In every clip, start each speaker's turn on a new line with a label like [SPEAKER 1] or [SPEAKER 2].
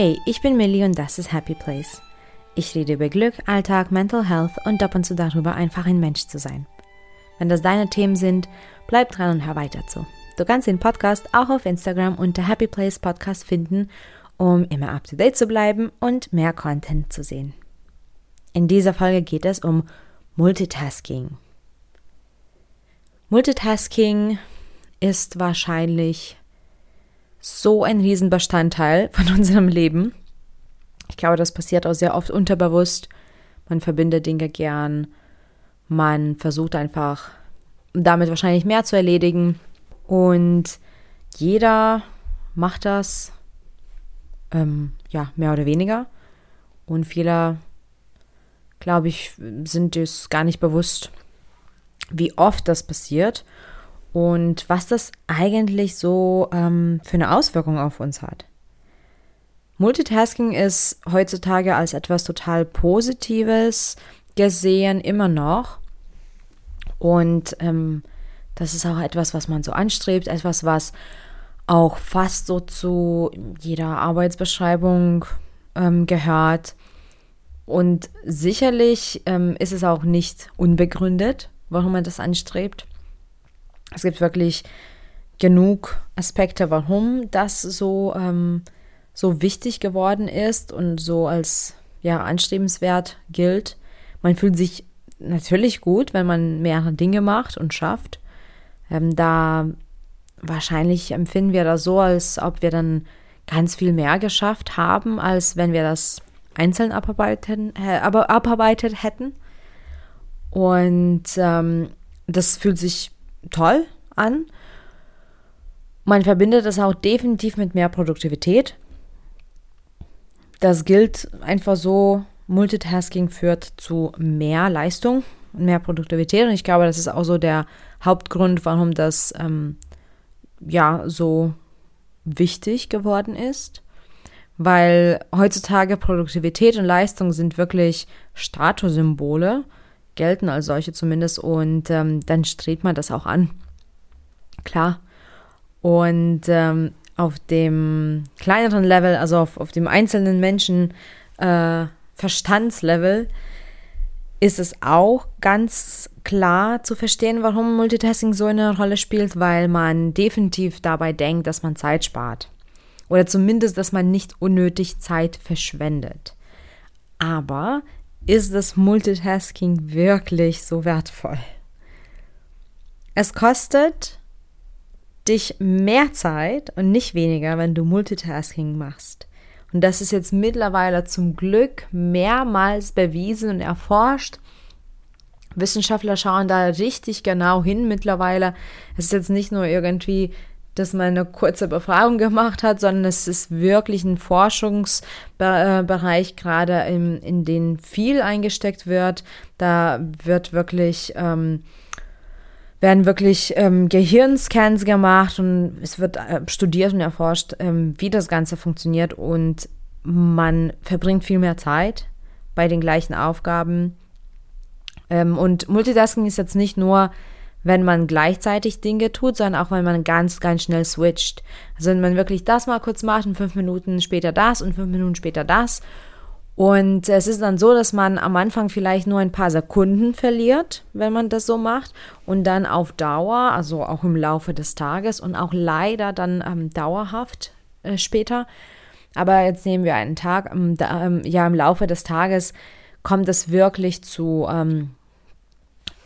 [SPEAKER 1] Hey, ich bin Millie und das ist Happy Place. Ich rede über Glück, Alltag, Mental Health und ab und zu darüber, einfach ein Mensch zu sein. Wenn das deine Themen sind, bleib dran und hör weiter zu. Du kannst den Podcast auch auf Instagram unter Happy Place Podcast finden, um immer up to date zu bleiben und mehr Content zu sehen. In dieser Folge geht es um Multitasking. Multitasking ist wahrscheinlich so ein Riesenbestandteil von unserem Leben. Ich glaube, das passiert auch sehr oft unterbewusst. Man verbindet Dinge gern. Man versucht einfach damit wahrscheinlich mehr zu erledigen. Und jeder macht das, ähm, ja, mehr oder weniger. Und viele, glaube ich, sind es gar nicht bewusst, wie oft das passiert und was das eigentlich so ähm, für eine Auswirkung auf uns hat. Multitasking ist heutzutage als etwas total Positives gesehen, immer noch. Und ähm, das ist auch etwas, was man so anstrebt, etwas, was auch fast so zu jeder Arbeitsbeschreibung ähm, gehört. Und sicherlich ähm, ist es auch nicht unbegründet, warum man das anstrebt. Es gibt wirklich genug Aspekte, warum das so, ähm, so wichtig geworden ist und so als ja, anstrebenswert gilt. Man fühlt sich natürlich gut, wenn man mehrere Dinge macht und schafft. Ähm, da wahrscheinlich empfinden wir das so, als ob wir dann ganz viel mehr geschafft haben, als wenn wir das einzeln abarbeiten, äh, abarbeitet hätten. Und ähm, das fühlt sich toll an. Man verbindet das auch definitiv mit mehr Produktivität. Das gilt einfach so, Multitasking führt zu mehr Leistung und mehr Produktivität. Und ich glaube, das ist auch so der Hauptgrund, warum das ähm, ja so wichtig geworden ist. Weil heutzutage Produktivität und Leistung sind wirklich Statussymbole gelten als solche zumindest und ähm, dann strebt man das auch an. Klar. Und ähm, auf dem kleineren Level, also auf, auf dem einzelnen Menschen äh, Verstandslevel, ist es auch ganz klar zu verstehen, warum Multitasking so eine Rolle spielt, weil man definitiv dabei denkt, dass man Zeit spart. Oder zumindest, dass man nicht unnötig Zeit verschwendet. Aber ist das Multitasking wirklich so wertvoll? Es kostet dich mehr Zeit und nicht weniger, wenn du Multitasking machst. Und das ist jetzt mittlerweile zum Glück mehrmals bewiesen und erforscht. Wissenschaftler schauen da richtig genau hin mittlerweile. Es ist jetzt nicht nur irgendwie dass man eine kurze Befragung gemacht hat, sondern es ist wirklich ein Forschungsbereich gerade, in, in den viel eingesteckt wird. Da wird wirklich, ähm, werden wirklich ähm, Gehirnscans gemacht und es wird äh, studiert und erforscht, ähm, wie das Ganze funktioniert und man verbringt viel mehr Zeit bei den gleichen Aufgaben. Ähm, und Multitasking ist jetzt nicht nur wenn man gleichzeitig Dinge tut, sondern auch wenn man ganz, ganz schnell switcht. Also wenn man wirklich das mal kurz macht und fünf Minuten später das und fünf Minuten später das. Und es ist dann so, dass man am Anfang vielleicht nur ein paar Sekunden verliert, wenn man das so macht. Und dann auf Dauer, also auch im Laufe des Tages und auch leider dann ähm, dauerhaft äh, später. Aber jetzt nehmen wir einen Tag, ähm, da, ähm, ja, im Laufe des Tages kommt es wirklich zu ähm,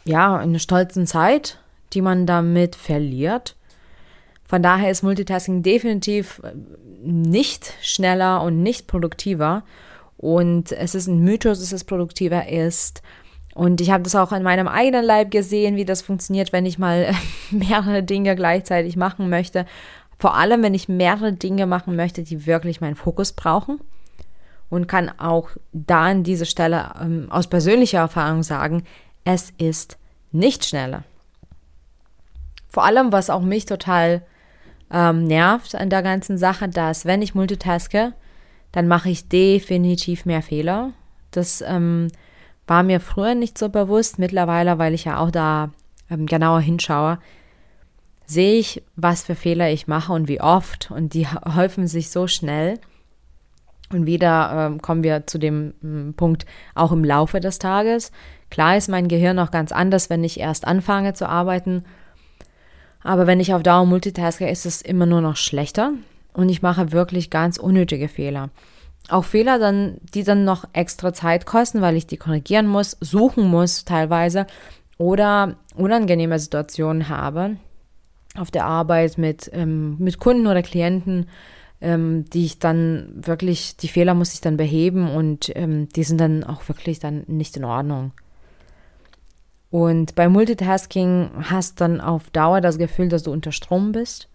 [SPEAKER 1] ja, eine stolzen Zeit, die man damit verliert. Von daher ist Multitasking definitiv äh, nicht schneller und nicht produktiver. Und es ist ein Mythos, dass es produktiver ist. Und ich habe das auch an meinem eigenen Leib gesehen, wie das funktioniert, wenn ich mal mehrere Dinge gleichzeitig machen möchte. Vor allem, wenn ich mehrere Dinge machen möchte, die wirklich meinen Fokus brauchen. Und kann auch da an dieser Stelle ähm, aus persönlicher Erfahrung sagen, es ist nicht schneller. Vor allem, was auch mich total ähm, nervt an der ganzen Sache, dass wenn ich multitaske, dann mache ich definitiv mehr Fehler. Das ähm, war mir früher nicht so bewusst. Mittlerweile, weil ich ja auch da ähm, genauer hinschaue, sehe ich, was für Fehler ich mache und wie oft. Und die häufen sich so schnell. Und wieder äh, kommen wir zu dem äh, Punkt, auch im Laufe des Tages. Klar ist mein Gehirn noch ganz anders, wenn ich erst anfange zu arbeiten. Aber wenn ich auf Dauer multitaske, ist es immer nur noch schlechter. Und ich mache wirklich ganz unnötige Fehler. Auch Fehler, dann, die dann noch extra Zeit kosten, weil ich die korrigieren muss, suchen muss teilweise oder unangenehme Situationen habe auf der Arbeit mit, ähm, mit Kunden oder Klienten, ähm, die ich dann wirklich, die Fehler muss ich dann beheben und ähm, die sind dann auch wirklich dann nicht in Ordnung. Und bei Multitasking hast dann auf Dauer das Gefühl, dass du unter Strom bist.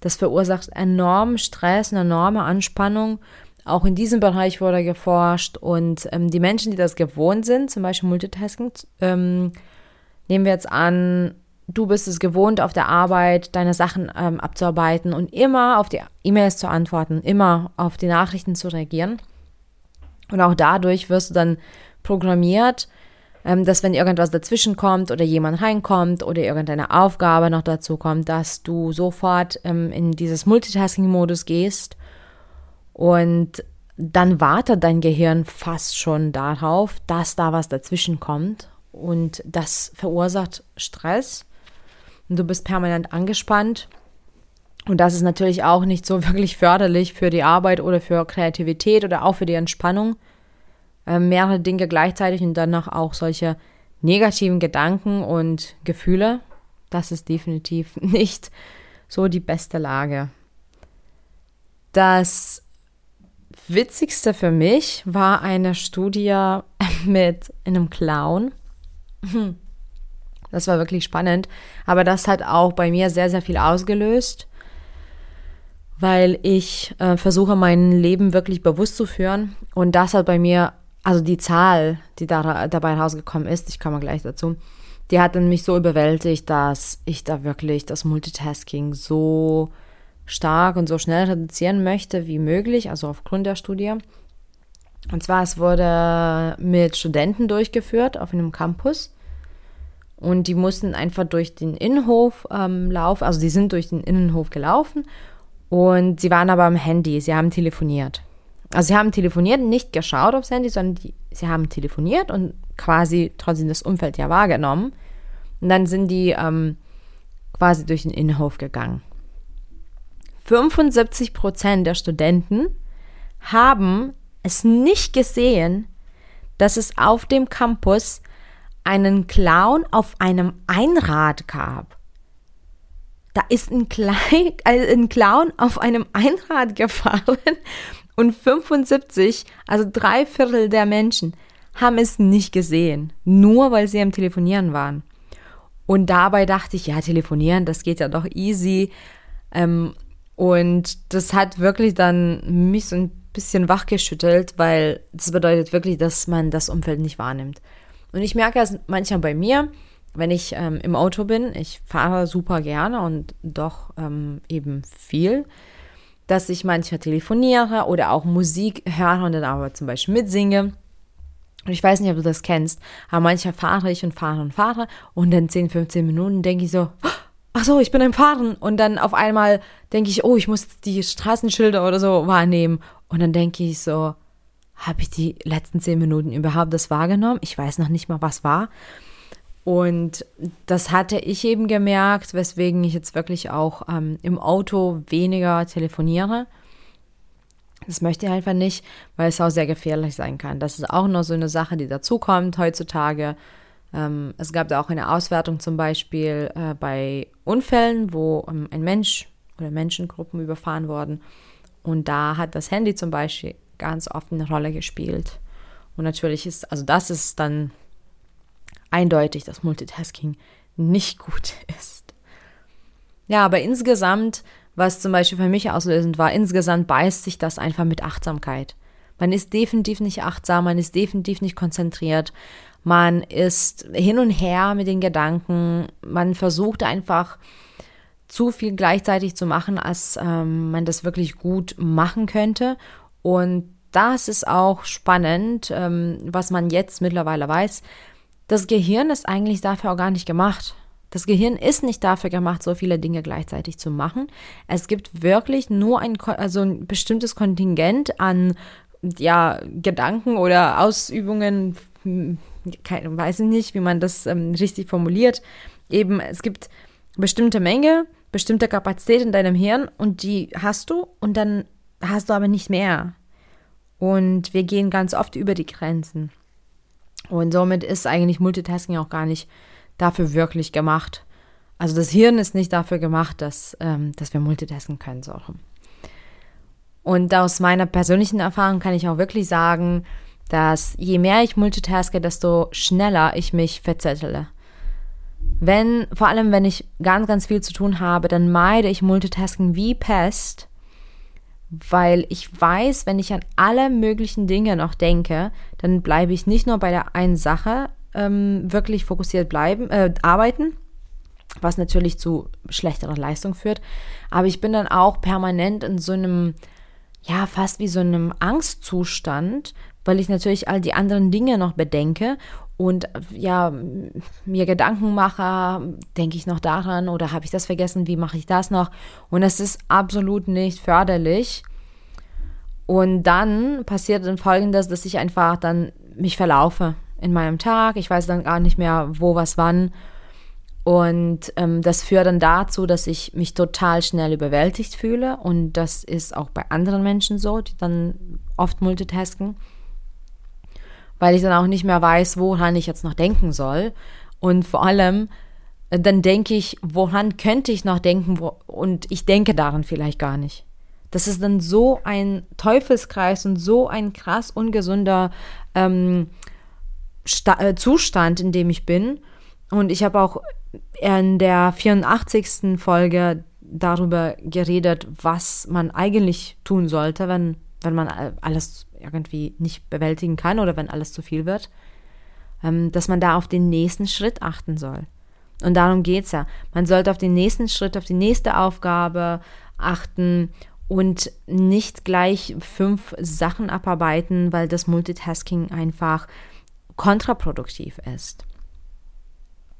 [SPEAKER 1] Das verursacht enormen Stress, eine enorme Anspannung. Auch in diesem Bereich wurde geforscht und ähm, die Menschen, die das gewohnt sind, zum Beispiel Multitasking, ähm, nehmen wir jetzt an, du bist es gewohnt, auf der Arbeit deine Sachen ähm, abzuarbeiten und immer auf die E-Mails zu antworten, immer auf die Nachrichten zu reagieren. Und auch dadurch wirst du dann programmiert, ähm, dass wenn irgendwas dazwischen kommt oder jemand reinkommt oder irgendeine Aufgabe noch dazu kommt, dass du sofort ähm, in dieses Multitasking-Modus gehst und dann wartet dein Gehirn fast schon darauf, dass da was dazwischen kommt und das verursacht Stress und du bist permanent angespannt. Und das ist natürlich auch nicht so wirklich förderlich für die Arbeit oder für Kreativität oder auch für die Entspannung. Äh, mehrere Dinge gleichzeitig und danach auch solche negativen Gedanken und Gefühle. Das ist definitiv nicht so die beste Lage. Das Witzigste für mich war eine Studie mit einem Clown. Das war wirklich spannend. Aber das hat auch bei mir sehr, sehr viel ausgelöst, weil ich äh, versuche, mein Leben wirklich bewusst zu führen. Und das hat bei mir, also die Zahl, die da, dabei rausgekommen ist, ich komme gleich dazu, die hat dann mich so überwältigt, dass ich da wirklich das Multitasking so stark und so schnell reduzieren möchte wie möglich, also aufgrund der Studie. Und zwar, es wurde mit Studenten durchgeführt auf einem Campus. Und die mussten einfach durch den Innenhof ähm, laufen, also die sind durch den Innenhof gelaufen und sie waren aber am Handy, sie haben telefoniert. Also sie haben telefoniert, nicht geschaut aufs Handy, sondern die, sie haben telefoniert und quasi trotzdem das Umfeld ja wahrgenommen. Und dann sind die ähm, quasi durch den Innenhof gegangen. 75 Prozent der Studenten haben es nicht gesehen, dass es auf dem Campus einen Clown auf einem Einrad gab. Da ist ein, Klein, äh, ein Clown auf einem Einrad gefahren und 75, also drei Viertel der Menschen, haben es nicht gesehen, nur weil sie am Telefonieren waren. Und dabei dachte ich, ja, telefonieren, das geht ja doch easy. Ähm, und das hat wirklich dann mich so ein bisschen wachgeschüttelt, weil das bedeutet wirklich, dass man das Umfeld nicht wahrnimmt. Und ich merke es manchmal bei mir, wenn ich ähm, im Auto bin, ich fahre super gerne und doch ähm, eben viel, dass ich manchmal telefoniere oder auch Musik höre und dann aber zum Beispiel mitsinge. Und ich weiß nicht, ob du das kennst, aber manchmal fahre ich und fahre und fahre und dann 10, 15 Minuten denke ich so, ach so, ich bin am Fahren. Und dann auf einmal denke ich, oh, ich muss die Straßenschilder oder so wahrnehmen. Und dann denke ich so, habe ich die letzten zehn Minuten überhaupt das wahrgenommen? Ich weiß noch nicht mal, was war. Und das hatte ich eben gemerkt, weswegen ich jetzt wirklich auch ähm, im Auto weniger telefoniere. Das möchte ich einfach nicht, weil es auch sehr gefährlich sein kann. Das ist auch noch so eine Sache, die dazukommt heutzutage. Ähm, es gab da auch eine Auswertung zum Beispiel äh, bei Unfällen, wo ähm, ein Mensch oder Menschengruppen überfahren wurden. Und da hat das Handy zum Beispiel ganz oft eine Rolle gespielt. Und natürlich ist, also das ist dann eindeutig, dass Multitasking nicht gut ist. Ja, aber insgesamt, was zum Beispiel für mich auslösend war, insgesamt beißt sich das einfach mit Achtsamkeit. Man ist definitiv nicht achtsam, man ist definitiv nicht konzentriert, man ist hin und her mit den Gedanken, man versucht einfach zu viel gleichzeitig zu machen, als ähm, man das wirklich gut machen könnte. Und das ist auch spannend, ähm, was man jetzt mittlerweile weiß. Das Gehirn ist eigentlich dafür auch gar nicht gemacht. Das Gehirn ist nicht dafür gemacht, so viele Dinge gleichzeitig zu machen. Es gibt wirklich nur ein, also ein bestimmtes Kontingent an ja, Gedanken oder Ausübungen, hm, keine, weiß ich nicht, wie man das ähm, richtig formuliert. Eben, es gibt bestimmte Menge, bestimmte Kapazität in deinem Hirn und die hast du und dann hast du aber nicht mehr. Und wir gehen ganz oft über die Grenzen. Und somit ist eigentlich Multitasking auch gar nicht dafür wirklich gemacht. Also das Hirn ist nicht dafür gemacht, dass, ähm, dass wir multitasken können. So. Und aus meiner persönlichen Erfahrung kann ich auch wirklich sagen, dass je mehr ich multitaske, desto schneller ich mich verzettele. Wenn, vor allem wenn ich ganz, ganz viel zu tun habe, dann meide ich Multitasking wie Pest, weil ich weiß, wenn ich an alle möglichen Dinge noch denke, dann bleibe ich nicht nur bei der einen Sache ähm, wirklich fokussiert bleiben, äh, arbeiten, was natürlich zu schlechterer Leistung führt, aber ich bin dann auch permanent in so einem, ja, fast wie so einem Angstzustand, weil ich natürlich all die anderen Dinge noch bedenke und ja, mir Gedanken mache, denke ich noch daran oder habe ich das vergessen, wie mache ich das noch? Und es ist absolut nicht förderlich. Und dann passiert dann folgendes, dass ich einfach dann mich verlaufe in meinem Tag. Ich weiß dann gar nicht mehr, wo, was, wann. Und ähm, das führt dann dazu, dass ich mich total schnell überwältigt fühle. Und das ist auch bei anderen Menschen so, die dann oft multitasken weil ich dann auch nicht mehr weiß, woran ich jetzt noch denken soll. Und vor allem, äh, dann denke ich, woran könnte ich noch denken wo, und ich denke daran vielleicht gar nicht. Das ist dann so ein Teufelskreis und so ein krass ungesunder ähm, äh, Zustand, in dem ich bin. Und ich habe auch in der 84. Folge darüber geredet, was man eigentlich tun sollte, wenn, wenn man alles irgendwie nicht bewältigen kann oder wenn alles zu viel wird, ähm, dass man da auf den nächsten Schritt achten soll. Und darum geht es ja. Man sollte auf den nächsten Schritt, auf die nächste Aufgabe achten und nicht gleich fünf Sachen abarbeiten, weil das Multitasking einfach kontraproduktiv ist.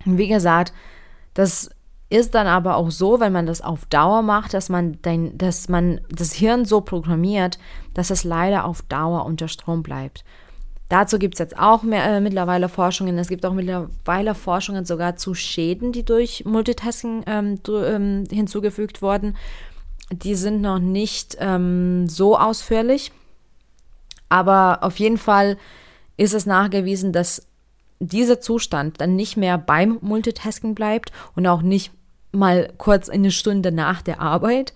[SPEAKER 1] Wie gesagt, das ist dann aber auch so, wenn man das auf Dauer macht, dass man, dein, dass man das Hirn so programmiert, dass es leider auf Dauer unter Strom bleibt. Dazu gibt es jetzt auch mehr, äh, mittlerweile Forschungen. Es gibt auch mittlerweile Forschungen sogar zu Schäden, die durch Multitasking ähm, du, ähm, hinzugefügt wurden. Die sind noch nicht ähm, so ausführlich. Aber auf jeden Fall ist es nachgewiesen, dass dieser Zustand dann nicht mehr beim Multitasking bleibt und auch nicht mal kurz eine Stunde nach der Arbeit,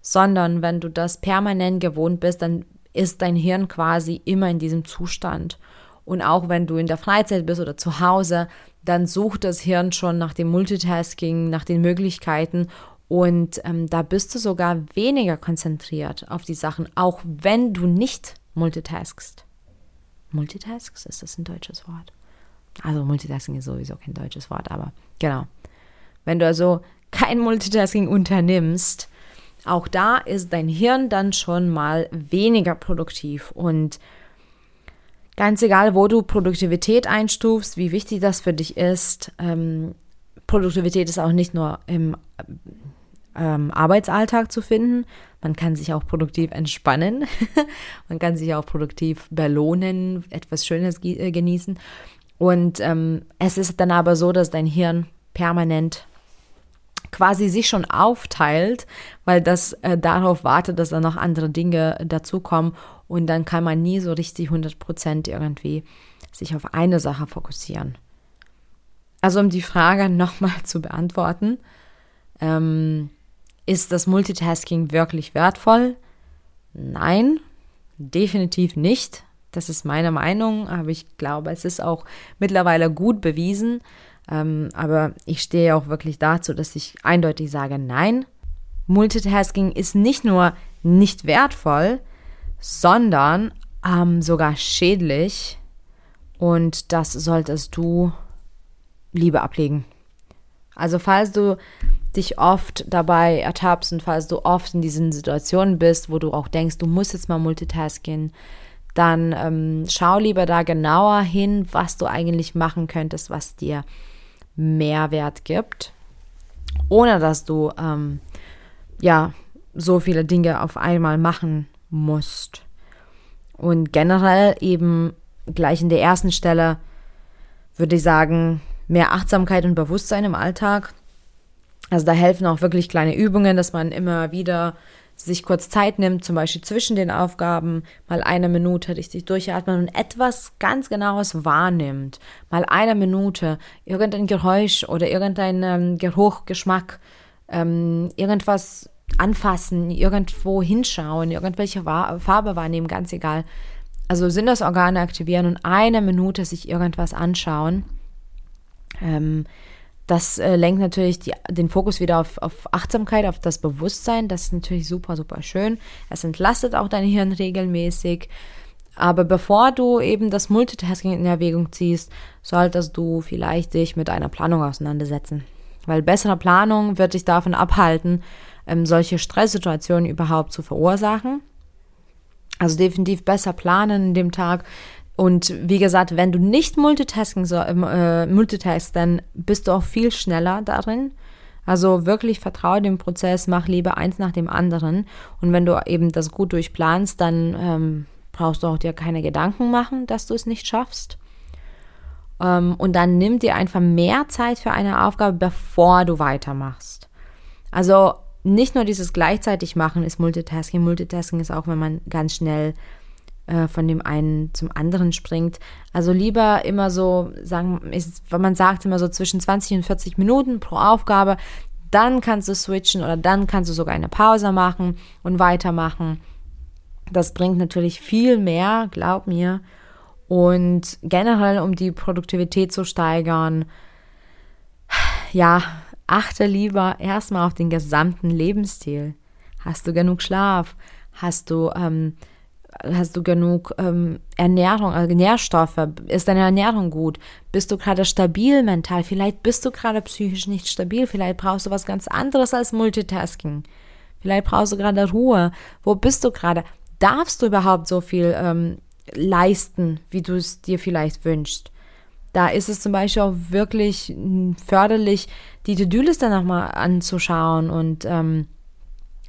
[SPEAKER 1] sondern wenn du das permanent gewohnt bist, dann ist dein Hirn quasi immer in diesem Zustand. Und auch wenn du in der Freizeit bist oder zu Hause, dann sucht das Hirn schon nach dem Multitasking, nach den Möglichkeiten und ähm, da bist du sogar weniger konzentriert auf die Sachen, auch wenn du nicht multitaskst. Multitasks, ist das ein deutsches Wort? Also Multitasking ist sowieso kein deutsches Wort, aber genau. Wenn du also kein Multitasking unternimmst, auch da ist dein Hirn dann schon mal weniger produktiv. Und ganz egal, wo du Produktivität einstufst, wie wichtig das für dich ist, ähm, Produktivität ist auch nicht nur im ähm, Arbeitsalltag zu finden. Man kann sich auch produktiv entspannen. Man kann sich auch produktiv belohnen, etwas Schönes äh, genießen. Und ähm, es ist dann aber so, dass dein Hirn permanent quasi sich schon aufteilt, weil das äh, darauf wartet, dass da noch andere Dinge dazukommen und dann kann man nie so richtig 100% irgendwie sich auf eine Sache fokussieren. Also um die Frage nochmal zu beantworten, ähm, ist das Multitasking wirklich wertvoll? Nein, definitiv nicht. Das ist meine Meinung, aber ich glaube, es ist auch mittlerweile gut bewiesen, ähm, aber ich stehe auch wirklich dazu, dass ich eindeutig sage, nein, Multitasking ist nicht nur nicht wertvoll, sondern ähm, sogar schädlich. Und das solltest du lieber ablegen. Also falls du dich oft dabei ertappst und falls du oft in diesen Situationen bist, wo du auch denkst, du musst jetzt mal multitasken, dann ähm, schau lieber da genauer hin, was du eigentlich machen könntest, was dir Mehrwert gibt, ohne dass du ähm, ja so viele Dinge auf einmal machen musst. Und generell eben gleich in der ersten Stelle würde ich sagen, mehr Achtsamkeit und Bewusstsein im Alltag. Also da helfen auch wirklich kleine Übungen, dass man immer wieder sich kurz Zeit nimmt, zum Beispiel zwischen den Aufgaben, mal eine Minute richtig durchatmen und etwas ganz Genaues wahrnimmt. Mal eine Minute irgendein Geräusch oder irgendein ähm, Geruch, Geschmack, ähm, irgendwas anfassen, irgendwo hinschauen, irgendwelche Farbe wahrnehmen, ganz egal. Also Sinnesorgane aktivieren und eine Minute sich irgendwas anschauen. Ähm, das äh, lenkt natürlich die, den Fokus wieder auf, auf Achtsamkeit, auf das Bewusstsein. Das ist natürlich super, super schön. Es entlastet auch dein Hirn regelmäßig. Aber bevor du eben das Multitasking in Erwägung ziehst, solltest du vielleicht dich mit einer Planung auseinandersetzen. Weil bessere Planung wird dich davon abhalten, ähm, solche Stresssituationen überhaupt zu verursachen. Also definitiv besser planen in dem Tag, und wie gesagt, wenn du nicht Multitasking so, ähm, äh, multitask, dann bist du auch viel schneller darin. Also wirklich vertraue dem Prozess, mach lieber eins nach dem anderen. Und wenn du eben das gut durchplanst, dann ähm, brauchst du auch dir keine Gedanken machen, dass du es nicht schaffst. Ähm, und dann nimm dir einfach mehr Zeit für eine Aufgabe, bevor du weitermachst. Also nicht nur dieses gleichzeitig machen ist Multitasking. Multitasking ist auch, wenn man ganz schnell äh, von dem einen zum anderen springt. Also lieber immer so, sagen, ist, wenn man sagt immer so zwischen 20 und 40 Minuten pro Aufgabe, dann kannst du switchen oder dann kannst du sogar eine Pause machen und weitermachen. Das bringt natürlich viel mehr, glaub mir. Und generell, um die Produktivität zu steigern, ja, achte lieber erstmal auf den gesamten Lebensstil. Hast du genug Schlaf? Hast du ähm, hast du genug ähm, Ernährung, also Nährstoffe? Ist deine Ernährung gut? Bist du gerade stabil mental? Vielleicht bist du gerade psychisch nicht stabil. Vielleicht brauchst du was ganz anderes als Multitasking. Vielleicht brauchst du gerade Ruhe. Wo bist du gerade? Darfst du überhaupt so viel ähm, leisten, wie du es dir vielleicht wünschst? Da ist es zum Beispiel auch wirklich hm, förderlich, die To-Do-Liste nochmal anzuschauen und ähm,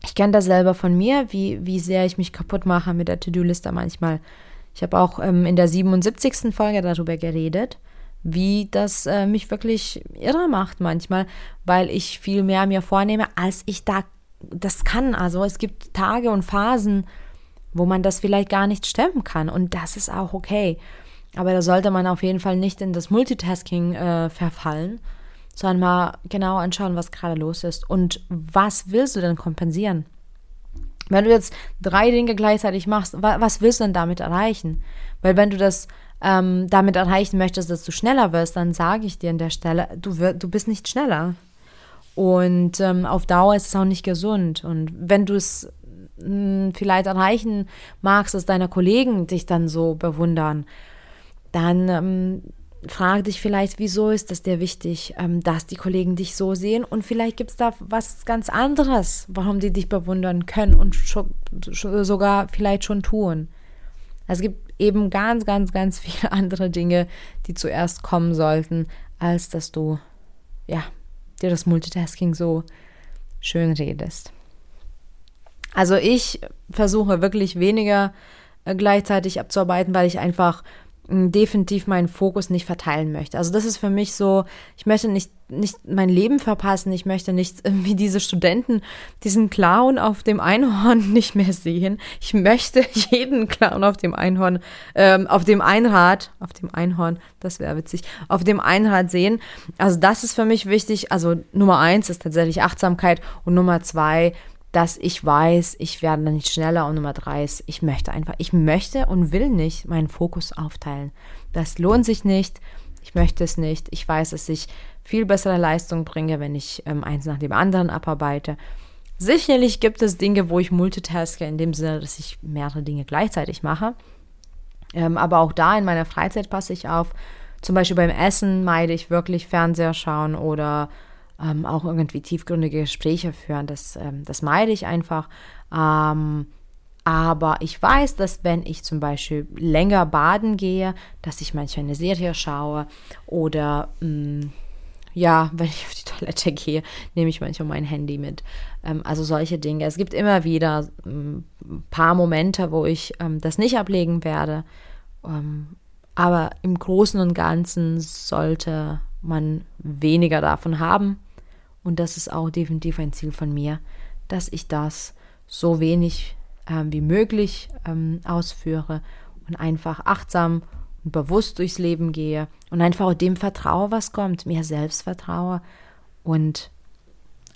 [SPEAKER 1] ich kenne das selber von mir, wie, wie sehr ich mich kaputt mache mit der To-Do-Liste manchmal. Ich habe auch ähm, in der 77. Folge darüber geredet, wie das äh, mich wirklich irre macht manchmal, weil ich viel mehr mir vornehme, als ich da das kann. Also es gibt Tage und Phasen, wo man das vielleicht gar nicht stemmen kann und das ist auch okay. Aber da sollte man auf jeden Fall nicht in das Multitasking äh, verfallen, sondern mal genau anschauen, was gerade los ist und was willst du denn kompensieren? Wenn du jetzt drei Dinge gleichzeitig machst, was willst du denn damit erreichen? Weil wenn du das ähm, damit erreichen möchtest, dass du schneller wirst, dann sage ich dir an der Stelle, du, wirst, du bist nicht schneller. Und ähm, auf Dauer ist es auch nicht gesund. Und wenn du es hm, vielleicht erreichen magst, dass deine Kollegen dich dann so bewundern, dann ähm, frag dich vielleicht, wieso ist es dir wichtig, ähm, dass die Kollegen dich so sehen und vielleicht gibt es da was ganz anderes, warum die dich bewundern können und sogar vielleicht schon tun. Es gibt eben ganz, ganz, ganz viele andere Dinge, die zuerst kommen sollten, als dass du, ja, dir das Multitasking so schön redest. Also ich versuche wirklich weniger äh, gleichzeitig abzuarbeiten, weil ich einfach definitiv meinen Fokus nicht verteilen möchte. Also das ist für mich so, ich möchte nicht, nicht mein Leben verpassen, ich möchte nicht wie diese Studenten diesen Clown auf dem Einhorn nicht mehr sehen. Ich möchte jeden Clown auf dem Einhorn, ähm, auf dem Einrad, auf dem Einhorn, das wäre witzig, auf dem Einrad sehen. Also das ist für mich wichtig. Also Nummer eins ist tatsächlich Achtsamkeit und Nummer zwei dass ich weiß, ich werde dann nicht schneller. Und Nummer drei ist, ich möchte einfach, ich möchte und will nicht meinen Fokus aufteilen. Das lohnt sich nicht. Ich möchte es nicht. Ich weiß, dass ich viel bessere Leistung bringe, wenn ich ähm, eins nach dem anderen abarbeite. Sicherlich gibt es Dinge, wo ich multitaske, in dem Sinne, dass ich mehrere Dinge gleichzeitig mache. Ähm, aber auch da in meiner Freizeit passe ich auf. Zum Beispiel beim Essen meide ich wirklich Fernseher schauen oder ähm, auch irgendwie tiefgründige Gespräche führen. Das, ähm, das meide ich einfach. Ähm, aber ich weiß, dass wenn ich zum Beispiel länger baden gehe, dass ich manchmal eine Serie schaue oder mh, mm, ja, wenn ich auf die Toilette gehe, nehme ich manchmal mein Handy mit. Ähm, also solche Dinge. Es gibt immer wieder ein ähm, paar Momente, wo ich ähm, das nicht ablegen werde. Ähm, aber im Großen und Ganzen sollte man weniger davon haben. Und das ist auch definitiv ein Ziel von mir, dass ich das so wenig ähm, wie möglich ähm, ausführe und einfach achtsam und bewusst durchs Leben gehe und einfach dem vertraue, was kommt, mir selbst vertraue und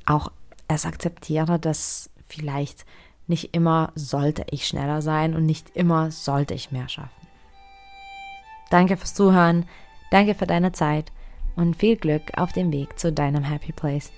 [SPEAKER 1] auch es akzeptiere, dass vielleicht nicht immer sollte ich schneller sein und nicht immer sollte ich mehr schaffen. Danke fürs Zuhören, danke für deine Zeit und viel Glück auf dem Weg zu deinem Happy Place.